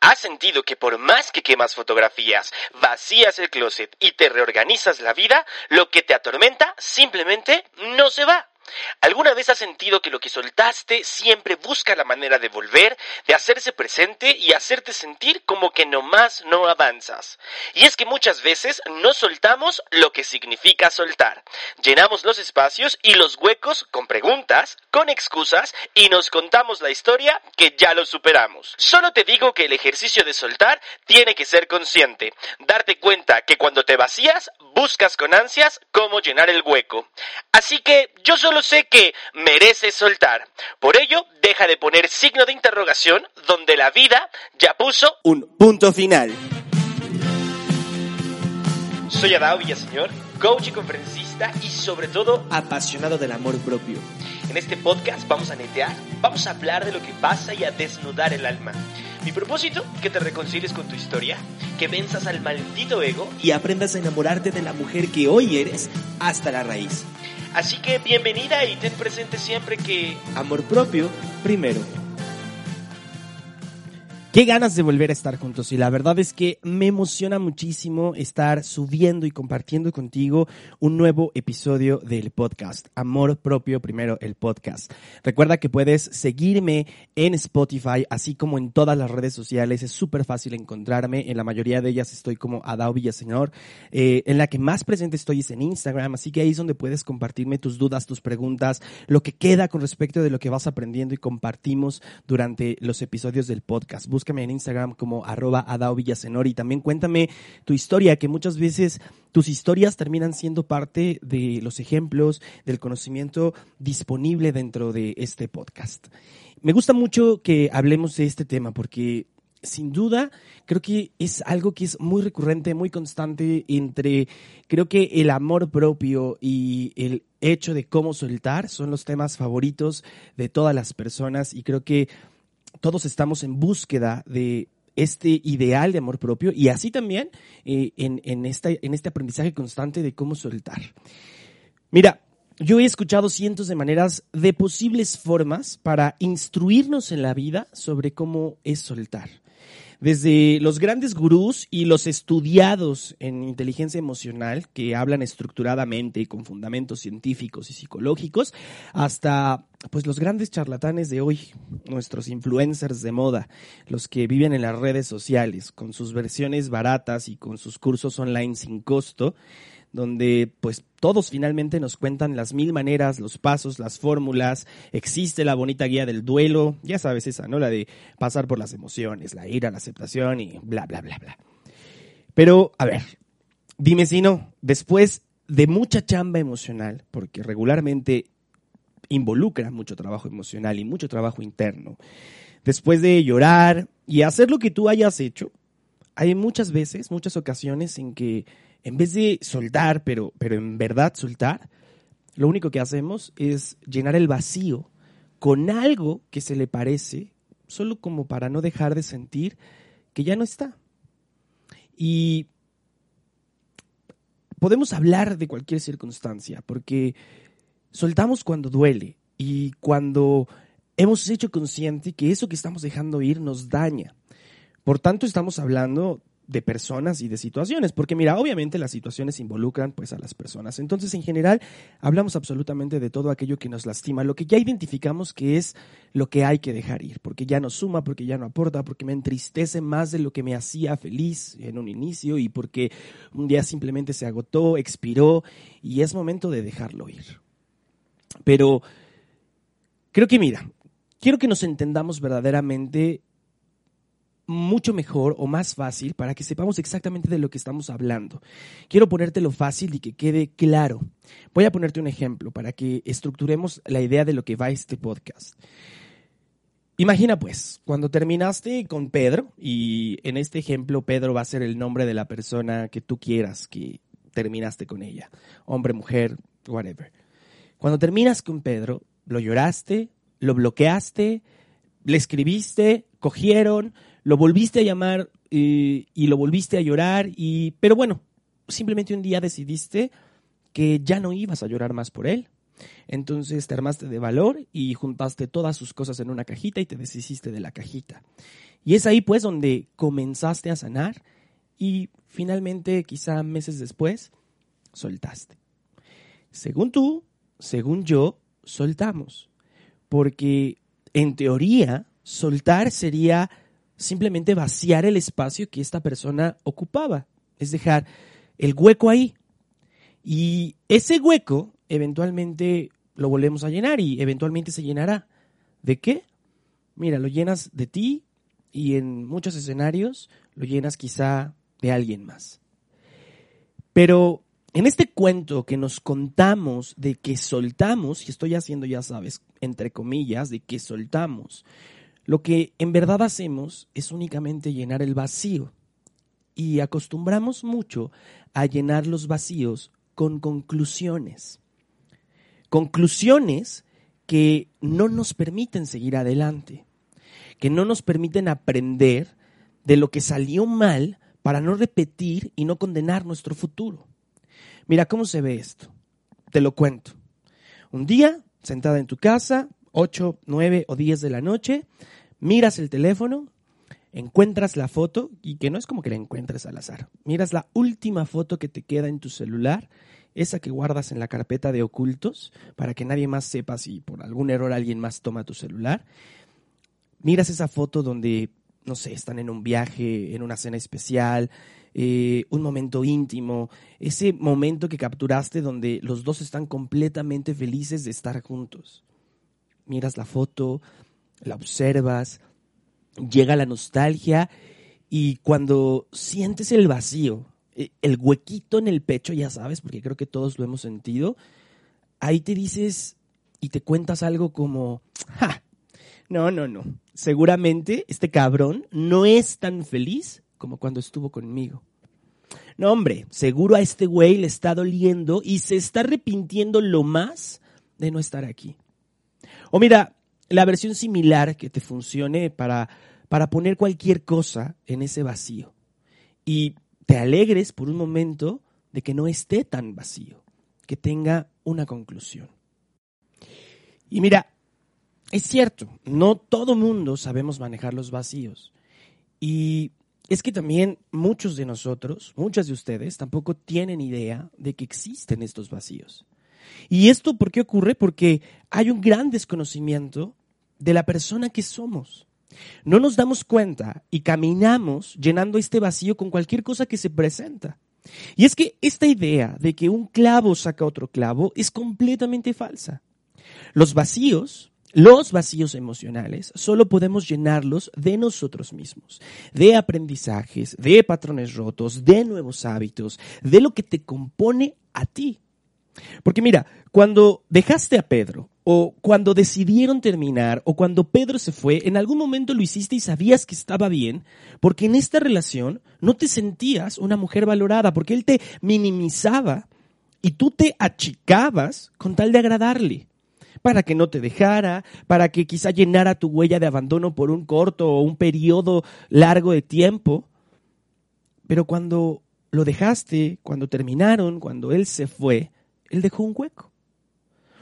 ¿Has sentido que por más que quemas fotografías, vacías el closet y te reorganizas la vida, lo que te atormenta simplemente no se va? ¿Alguna vez has sentido que lo que soltaste siempre busca la manera de volver, de hacerse presente y hacerte sentir como que nomás no avanzas? Y es que muchas veces no soltamos lo que significa soltar. Llenamos los espacios y los huecos con preguntas, con excusas y nos contamos la historia que ya lo superamos. Solo te digo que el ejercicio de soltar tiene que ser consciente, darte cuenta que cuando te vacías buscas con ansias cómo llenar el hueco. Así que yo solo sé que mereces soltar. Por ello, deja de poner signo de interrogación donde la vida ya puso un punto final. Soy Adao Villaseñor, coach y conferencista y sobre todo apasionado del amor propio. En este podcast vamos a netear, vamos a hablar de lo que pasa y a desnudar el alma. Mi propósito, que te reconcilies con tu historia, que venzas al maldito ego y aprendas a enamorarte de la mujer que hoy eres hasta la raíz. Así que bienvenida y ten presente siempre que... Amor propio primero. Qué ganas de volver a estar juntos. Y la verdad es que me emociona muchísimo estar subiendo y compartiendo contigo un nuevo episodio del podcast, Amor Propio Primero, el podcast. Recuerda que puedes seguirme en Spotify, así como en todas las redes sociales, es súper fácil encontrarme, en la mayoría de ellas estoy como Adao Villaseñor, eh, en la que más presente estoy es en Instagram, así que ahí es donde puedes compartirme tus dudas, tus preguntas, lo que queda con respecto de lo que vas aprendiendo y compartimos durante los episodios del podcast búscame en Instagram como arroba Adao Villasenor y también cuéntame tu historia, que muchas veces tus historias terminan siendo parte de los ejemplos del conocimiento disponible dentro de este podcast. Me gusta mucho que hablemos de este tema porque sin duda, creo que es algo que es muy recurrente, muy constante entre, creo que el amor propio y el hecho de cómo soltar son los temas favoritos de todas las personas y creo que todos estamos en búsqueda de este ideal de amor propio y así también eh, en, en, en este aprendizaje constante de cómo soltar. Mira, yo he escuchado cientos de maneras de posibles formas para instruirnos en la vida sobre cómo es soltar desde los grandes gurús y los estudiados en inteligencia emocional que hablan estructuradamente y con fundamentos científicos y psicológicos, hasta pues los grandes charlatanes de hoy, nuestros influencers de moda, los que viven en las redes sociales con sus versiones baratas y con sus cursos online sin costo, donde pues todos finalmente nos cuentan las mil maneras, los pasos, las fórmulas, existe la bonita guía del duelo, ya sabes esa, ¿no? La de pasar por las emociones, la ira, la aceptación y bla, bla, bla, bla. Pero, a ver, dime si no, después de mucha chamba emocional, porque regularmente involucra mucho trabajo emocional y mucho trabajo interno, después de llorar y hacer lo que tú hayas hecho, hay muchas veces, muchas ocasiones en que en vez de soltar, pero, pero en verdad soltar, lo único que hacemos es llenar el vacío con algo que se le parece, solo como para no dejar de sentir que ya no está. Y podemos hablar de cualquier circunstancia, porque soltamos cuando duele y cuando hemos hecho consciente que eso que estamos dejando ir nos daña. Por tanto, estamos hablando de personas y de situaciones, porque mira, obviamente las situaciones involucran pues a las personas. Entonces, en general, hablamos absolutamente de todo aquello que nos lastima, lo que ya identificamos que es lo que hay que dejar ir, porque ya no suma, porque ya no aporta, porque me entristece más de lo que me hacía feliz en un inicio y porque un día simplemente se agotó, expiró y es momento de dejarlo ir. Pero creo que mira, quiero que nos entendamos verdaderamente mucho mejor o más fácil para que sepamos exactamente de lo que estamos hablando. Quiero ponértelo fácil y que quede claro. Voy a ponerte un ejemplo para que estructuremos la idea de lo que va este podcast. Imagina pues, cuando terminaste con Pedro, y en este ejemplo Pedro va a ser el nombre de la persona que tú quieras que terminaste con ella, hombre, mujer, whatever. Cuando terminas con Pedro, lo lloraste, lo bloqueaste, le escribiste, cogieron, lo volviste a llamar y, y lo volviste a llorar, y, pero bueno, simplemente un día decidiste que ya no ibas a llorar más por él, entonces te armaste de valor y juntaste todas sus cosas en una cajita y te deshiciste de la cajita. Y es ahí pues donde comenzaste a sanar y finalmente, quizá meses después, soltaste. Según tú, según yo, soltamos. Porque en teoría, soltar sería simplemente vaciar el espacio que esta persona ocupaba. Es dejar el hueco ahí. Y ese hueco eventualmente lo volvemos a llenar y eventualmente se llenará. ¿De qué? Mira, lo llenas de ti y en muchos escenarios lo llenas quizá de alguien más. Pero en este cuento que nos contamos de que soltamos, y estoy haciendo, ya sabes, entre comillas, de que soltamos, lo que en verdad hacemos es únicamente llenar el vacío. Y acostumbramos mucho a llenar los vacíos con conclusiones conclusiones que no nos permiten seguir adelante, que no nos permiten aprender de lo que salió mal para no repetir y no condenar nuestro futuro. Mira cómo se ve esto. Te lo cuento. Un día, sentada en tu casa, 8, 9 o 10 de la noche, miras el teléfono, encuentras la foto, y que no es como que la encuentres al azar, miras la última foto que te queda en tu celular esa que guardas en la carpeta de ocultos para que nadie más sepa si por algún error alguien más toma tu celular. Miras esa foto donde, no sé, están en un viaje, en una cena especial, eh, un momento íntimo, ese momento que capturaste donde los dos están completamente felices de estar juntos. Miras la foto, la observas, llega la nostalgia y cuando sientes el vacío, eh, el huequito en el pecho, ya sabes, porque creo que todos lo hemos sentido, ahí te dices y te cuentas algo como, ja, no, no, no, seguramente este cabrón no es tan feliz como cuando estuvo conmigo. No, hombre, seguro a este güey le está doliendo y se está arrepintiendo lo más de no estar aquí. O mira, la versión similar que te funcione para, para poner cualquier cosa en ese vacío. Y te alegres por un momento de que no esté tan vacío, que tenga una conclusión. Y mira, es cierto, no todo mundo sabemos manejar los vacíos. Y es que también muchos de nosotros, muchas de ustedes, tampoco tienen idea de que existen estos vacíos. ¿Y esto por qué ocurre? Porque hay un gran desconocimiento de la persona que somos. No nos damos cuenta y caminamos llenando este vacío con cualquier cosa que se presenta. Y es que esta idea de que un clavo saca otro clavo es completamente falsa. Los vacíos, los vacíos emocionales, solo podemos llenarlos de nosotros mismos, de aprendizajes, de patrones rotos, de nuevos hábitos, de lo que te compone a ti. Porque mira, cuando dejaste a Pedro, o cuando decidieron terminar, o cuando Pedro se fue, en algún momento lo hiciste y sabías que estaba bien, porque en esta relación no te sentías una mujer valorada, porque él te minimizaba y tú te achicabas con tal de agradarle, para que no te dejara, para que quizá llenara tu huella de abandono por un corto o un periodo largo de tiempo. Pero cuando lo dejaste, cuando terminaron, cuando él se fue, él dejó un hueco.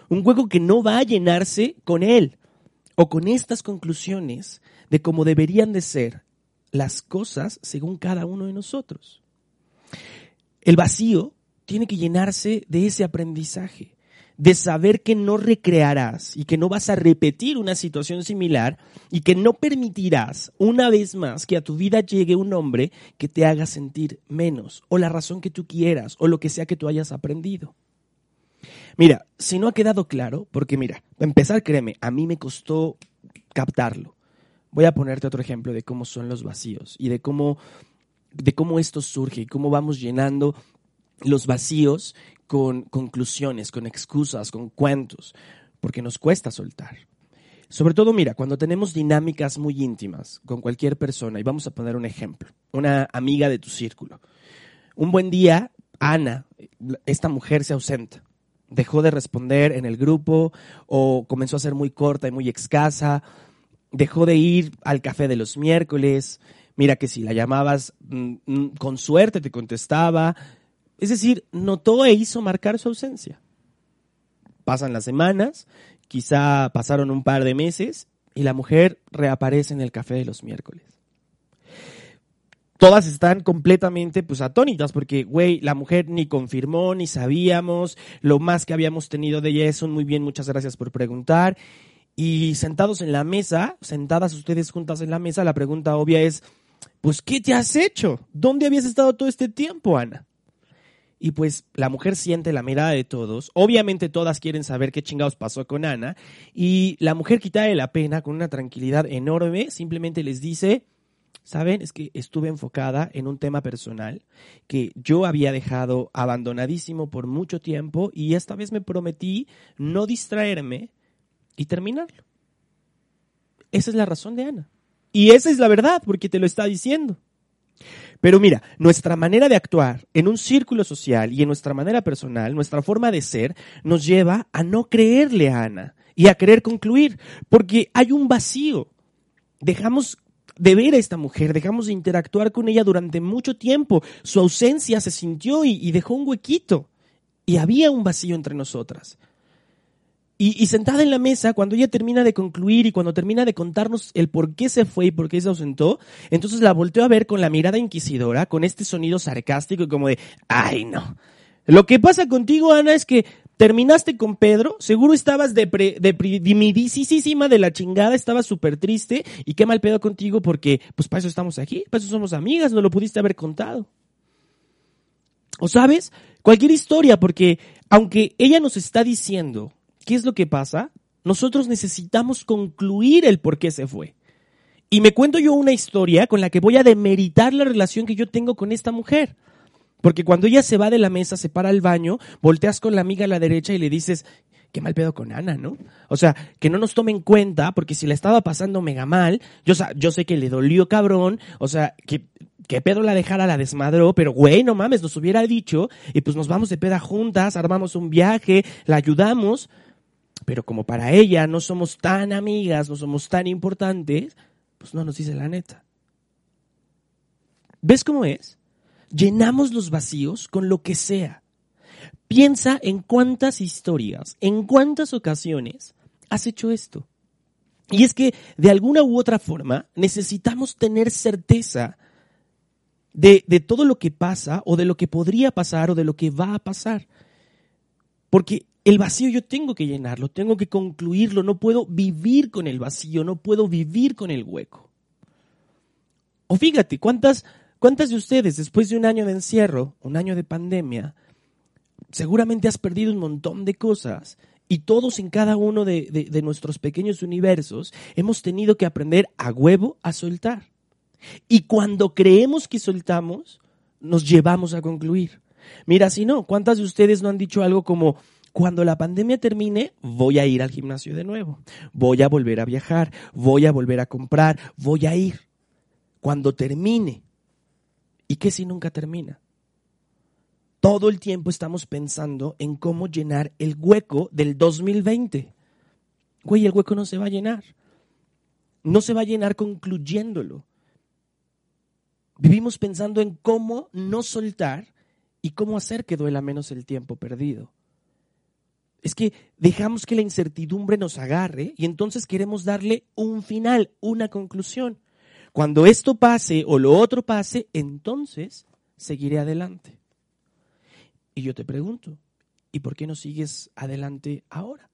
Un hueco que no va a llenarse con él o con estas conclusiones de cómo deberían de ser las cosas según cada uno de nosotros. El vacío tiene que llenarse de ese aprendizaje, de saber que no recrearás y que no vas a repetir una situación similar y que no permitirás una vez más que a tu vida llegue un hombre que te haga sentir menos o la razón que tú quieras o lo que sea que tú hayas aprendido. Mira, si no ha quedado claro, porque mira, empezar, créeme, a mí me costó captarlo. Voy a ponerte otro ejemplo de cómo son los vacíos y de cómo, de cómo esto surge y cómo vamos llenando los vacíos con conclusiones, con excusas, con cuentos, porque nos cuesta soltar. Sobre todo, mira, cuando tenemos dinámicas muy íntimas con cualquier persona, y vamos a poner un ejemplo, una amiga de tu círculo. Un buen día, Ana, esta mujer se ausenta, dejó de responder en el grupo o comenzó a ser muy corta y muy escasa, dejó de ir al café de los miércoles, mira que si la llamabas mm, mm, con suerte te contestaba, es decir, notó e hizo marcar su ausencia. Pasan las semanas Quizá pasaron un par de meses y la mujer reaparece en el café de los miércoles. Todas están completamente pues atónitas porque, güey, la mujer ni confirmó, ni sabíamos, lo más que habíamos tenido de ella es muy bien, muchas gracias por preguntar. Y sentados en la mesa, sentadas ustedes juntas en la mesa, la pregunta obvia es, pues, ¿qué te has hecho? ¿Dónde habías estado todo este tiempo, Ana? Y pues la mujer siente la mirada de todos. Obviamente todas quieren saber qué chingados pasó con Ana. Y la mujer quita de la pena con una tranquilidad enorme. Simplemente les dice, ¿saben? Es que estuve enfocada en un tema personal que yo había dejado abandonadísimo por mucho tiempo y esta vez me prometí no distraerme y terminarlo. Esa es la razón de Ana. Y esa es la verdad, porque te lo está diciendo. Pero mira, nuestra manera de actuar en un círculo social y en nuestra manera personal, nuestra forma de ser, nos lleva a no creerle a Ana y a querer concluir, porque hay un vacío. Dejamos de ver a esta mujer, dejamos de interactuar con ella durante mucho tiempo. Su ausencia se sintió y, y dejó un huequito. Y había un vacío entre nosotras. Y, sentada en la mesa, cuando ella termina de concluir y cuando termina de contarnos el por qué se fue y por qué se ausentó, entonces la volteó a ver con la mirada inquisidora, con este sonido sarcástico y como de, ay no. Lo que pasa contigo, Ana, es que terminaste con Pedro, seguro estabas deprimidísima de la chingada, estabas súper triste y qué mal pedo contigo porque, pues para eso estamos aquí, para eso somos amigas, no lo pudiste haber contado. ¿O sabes? Cualquier historia, porque aunque ella nos está diciendo ¿qué es lo que pasa? Nosotros necesitamos concluir el por qué se fue. Y me cuento yo una historia con la que voy a demeritar la relación que yo tengo con esta mujer. Porque cuando ella se va de la mesa, se para al baño, volteas con la amiga a la derecha y le dices, qué mal pedo con Ana, ¿no? O sea, que no nos tome en cuenta, porque si la estaba pasando mega mal, yo, yo sé que le dolió cabrón, o sea, que, que Pedro la dejara, la desmadró, pero güey, no mames, nos hubiera dicho, y pues nos vamos de peda juntas, armamos un viaje, la ayudamos, pero como para ella no somos tan amigas, no somos tan importantes, pues no nos dice la neta. ¿Ves cómo es? Llenamos los vacíos con lo que sea. Piensa en cuántas historias, en cuántas ocasiones has hecho esto. Y es que de alguna u otra forma necesitamos tener certeza de, de, todo lo que pasa o de lo que podría pasar o de lo que va a pasar. Porque el vacío yo tengo que llenarlo, tengo que concluirlo, no puedo vivir con el vacío, no puedo vivir con el hueco. O fíjate, ¿cuántas, cuántas de ustedes después de un año de encierro, un año de pandemia, seguramente has perdido un montón de cosas y todos en cada uno de, nuestros pequeños universos hemos tenido que aprender a huevo a soltar. Y cuando creemos que soltamos, nos llevamos a concluir. Mira, si no, ¿cuántas de ustedes no han dicho algo como, cuando la pandemia termine, voy a ir al gimnasio de nuevo, voy a volver a viajar, voy a volver a comprar, voy a ir. Cuando termine. ¿Y qué si nunca termina? Todo el tiempo estamos pensando en cómo llenar el hueco del 2020. Güey, el hueco no se va a llenar. No se va a llenar concluyéndolo. Vivimos pensando en cómo no soltar y cómo hacer que duela menos el tiempo perdido es que dejamos que la incertidumbre nos agarre y entonces queremos darle un final, una conclusión. Cuando esto pase o lo otro pase, entonces seguiré adelante. Y yo te pregunto, ¿y por qué no sigues adelante ahora?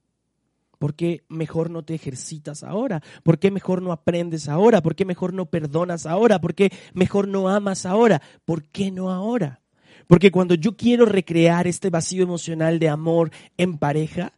¿Por qué mejor no te ejercitas ahora? ¿Por qué mejor no aprendes ahora? ¿Por qué mejor no perdonas ahora? ¿Por qué mejor no amas ahora? ¿Por qué no ahora? Porque cuando yo quiero recrear este vacío emocional de amor en pareja,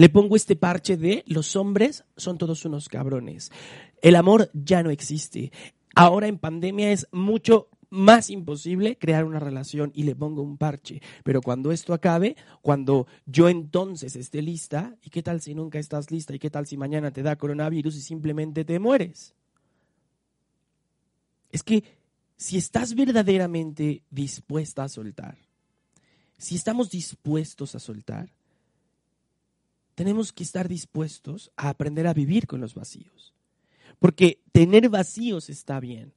le pongo este parche de los hombres son todos unos cabrones. El amor ya no existe. Ahora en pandemia es mucho más imposible crear una relación y le pongo un parche. Pero cuando esto acabe, cuando yo entonces esté lista, ¿y qué tal si nunca estás lista? ¿Y qué tal si mañana te da coronavirus y simplemente te mueres? Es que si estás verdaderamente dispuesta a soltar, si estamos dispuestos a soltar, tenemos que estar dispuestos a aprender a vivir con los vacíos. Porque tener vacíos está bien.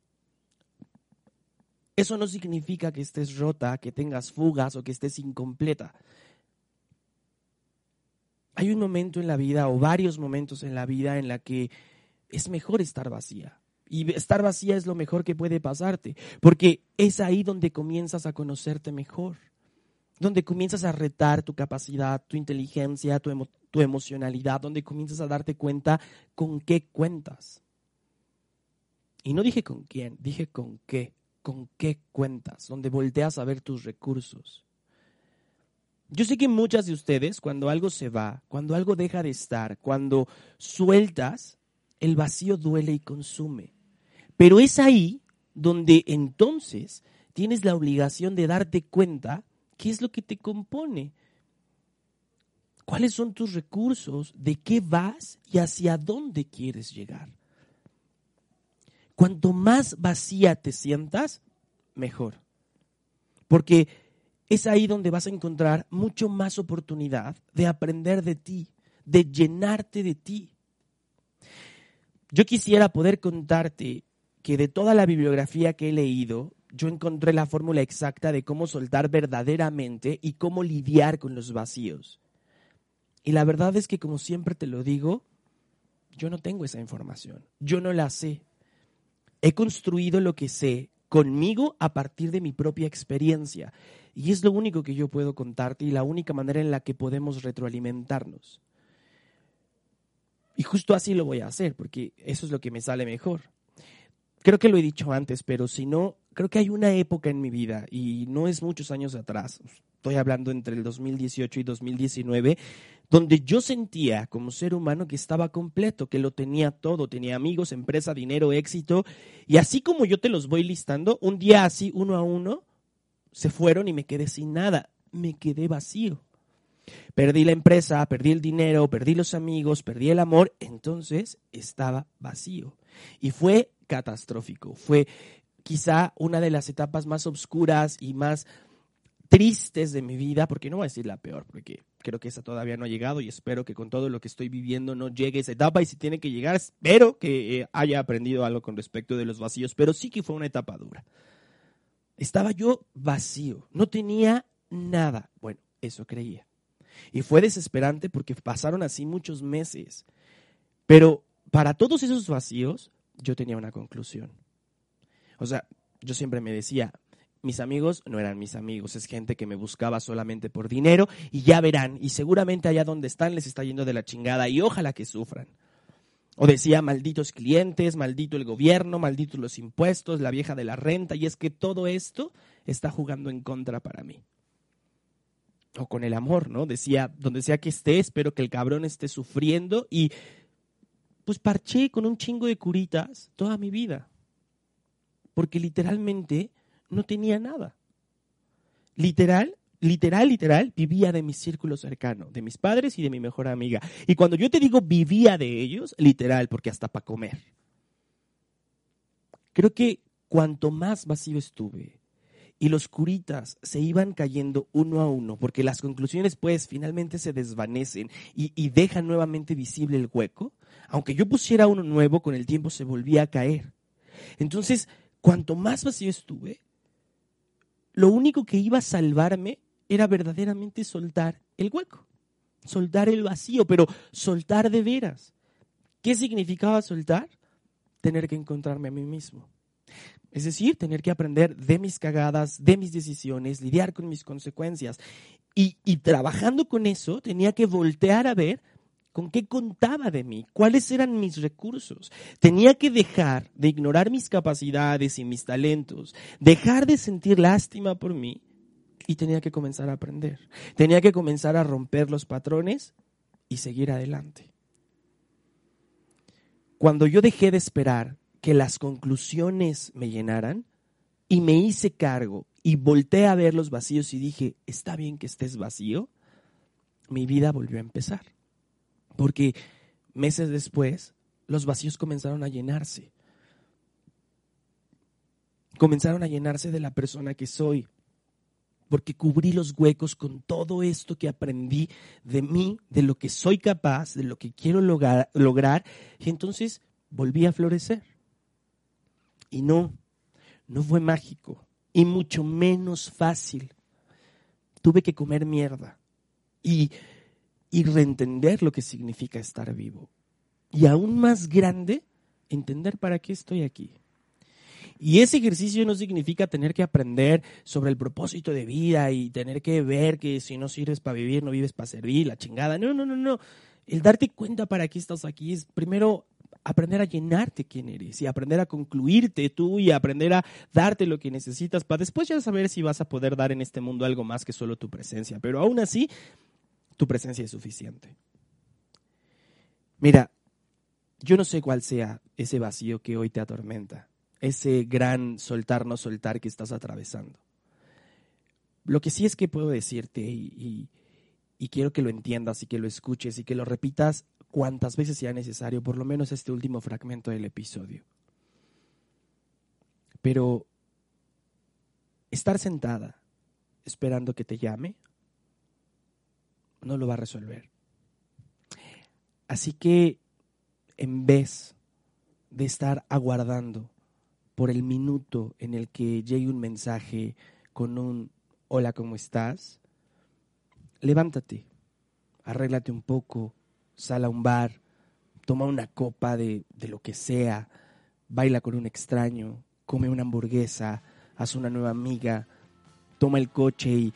Eso no significa que estés rota, que tengas fugas o que estés incompleta. Hay un momento en la vida o varios momentos en la vida en la que es mejor estar vacía. Y estar vacía es lo mejor que puede pasarte, porque es ahí donde comienzas a conocerte mejor, donde comienzas a retar tu capacidad, tu inteligencia, tu, tu emocionalidad, donde comienzas a darte cuenta con qué cuentas. Y no dije con quién, dije con qué con qué cuentas, donde volteas a ver tus recursos. Yo sé que muchas de ustedes, cuando algo se va, cuando algo deja de estar, cuando sueltas, el vacío duele y consume. Pero es ahí donde entonces tienes la obligación de darte cuenta qué es lo que te compone, cuáles son tus recursos, de qué vas y hacia dónde quieres llegar. Cuanto más vacía te sientas, mejor. Porque es ahí donde vas a encontrar mucho más oportunidad de aprender de ti, de llenarte de ti. Yo quisiera poder contarte que de toda la bibliografía que he leído, yo encontré la fórmula exacta de cómo soltar verdaderamente y cómo lidiar con los vacíos. Y la verdad es que, como siempre te lo digo, yo no tengo esa información, yo no la sé. He construido lo que sé conmigo a partir de mi propia experiencia. Y es lo único que yo puedo contarte y la única manera en la que podemos retroalimentarnos. Y justo así lo voy a hacer, porque eso es lo que me sale mejor. Creo que lo he dicho antes, pero si no, creo que hay una época en mi vida, y no es muchos años atrás, estoy hablando entre el 2018 y 2019, donde yo sentía como ser humano que estaba completo, que lo tenía todo, tenía amigos, empresa, dinero, éxito, y así como yo te los voy listando, un día así, uno a uno, se fueron y me quedé sin nada, me quedé vacío. Perdí la empresa, perdí el dinero, perdí los amigos, perdí el amor, entonces estaba vacío. Y fue catastrófico, fue quizá una de las etapas más oscuras y más tristes de mi vida, porque no voy a decir la peor, porque creo que esa todavía no ha llegado y espero que con todo lo que estoy viviendo no llegue esa etapa y si tiene que llegar, espero que eh, haya aprendido algo con respecto de los vacíos, pero sí que fue una etapa dura. Estaba yo vacío, no tenía nada. Bueno, eso creía. Y fue desesperante porque pasaron así muchos meses. Pero para todos esos vacíos, yo tenía una conclusión. O sea, yo siempre me decía, mis amigos no eran mis amigos, es gente que me buscaba solamente por dinero y ya verán, y seguramente allá donde están les está yendo de la chingada y ojalá que sufran. O decía, malditos clientes, maldito el gobierno, malditos los impuestos, la vieja de la renta, y es que todo esto está jugando en contra para mí. O con el amor, ¿no? Decía, donde sea que esté, espero que el cabrón esté sufriendo y pues parché con un chingo de curitas toda mi vida. Porque literalmente no tenía nada. Literal, literal, literal, vivía de mi círculo cercano, de mis padres y de mi mejor amiga. Y cuando yo te digo vivía de ellos, literal, porque hasta para comer. Creo que cuanto más vacío estuve y los curitas se iban cayendo uno a uno, porque las conclusiones pues finalmente se desvanecen y, y dejan nuevamente visible el hueco, aunque yo pusiera uno nuevo, con el tiempo se volvía a caer. Entonces, cuanto más vacío estuve, lo único que iba a salvarme era verdaderamente soltar el hueco, soltar el vacío, pero soltar de veras. ¿Qué significaba soltar? Tener que encontrarme a mí mismo. Es decir, tener que aprender de mis cagadas, de mis decisiones, lidiar con mis consecuencias. Y, y, trabajando con eso, tenía que voltear a ver con qué contaba de mí, cuáles eran mis recursos. Tenía que dejar de ignorar mis capacidades y mis talentos, dejar de sentir lástima por mí y tenía que comenzar a aprender. Tenía que comenzar a romper los patrones y seguir adelante. Cuando yo dejé de esperar que las conclusiones me llenaran, y me hice cargo y volteé a ver los vacíos y dije, está bien que estés vacío, mi vida volvió a empezar. Porque meses después, los vacíos comenzaron a llenarse. Comenzaron a llenarse de la persona que soy. Porque cubrí los huecos con todo esto que aprendí de mí, de lo que soy capaz, de lo que quiero lograr, lograr y entonces volví a florecer. Y no, no fue mágico y mucho menos fácil. Tuve que comer mierda y, y reentender lo que significa estar vivo. Y aún más grande, entender para qué estoy aquí. Y ese ejercicio no significa tener que aprender sobre el propósito de vida y tener que ver que si no sirves para vivir, no vives para servir, la chingada. No, no, no, no. El darte cuenta para qué estás aquí es primero aprender a llenarte quién eres y aprender a concluirte tú y aprender a darte lo que necesitas para después ya saber si vas a poder dar en este mundo algo más que solo tu presencia. Pero aún así, tu presencia es suficiente. Mira, yo no sé cuál sea ese vacío que hoy te atormenta, ese gran soltar, no soltar que estás atravesando. Lo que sí es que puedo decirte y, y quiero que lo entiendas y que lo escuches y que lo repitas cuantas veces sea necesario, por lo menos este último fragmento del episodio. Pero estar sentada esperando que te llame no lo va a resolver. Así que en vez de estar aguardando por el minuto en el que llegue un mensaje con un hola, ¿cómo estás? Levántate, arréglate un poco, sal a un bar, toma una copa de, de lo que sea, baila con un extraño, come una hamburguesa, haz una nueva amiga, toma el coche y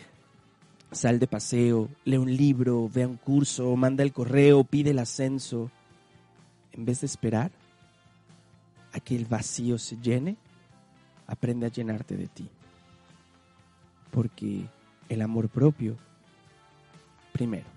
sal de paseo, lee un libro, vea un curso, manda el correo, pide el ascenso. En vez de esperar a que el vacío se llene, aprende a llenarte de ti. Porque el amor propio, primero.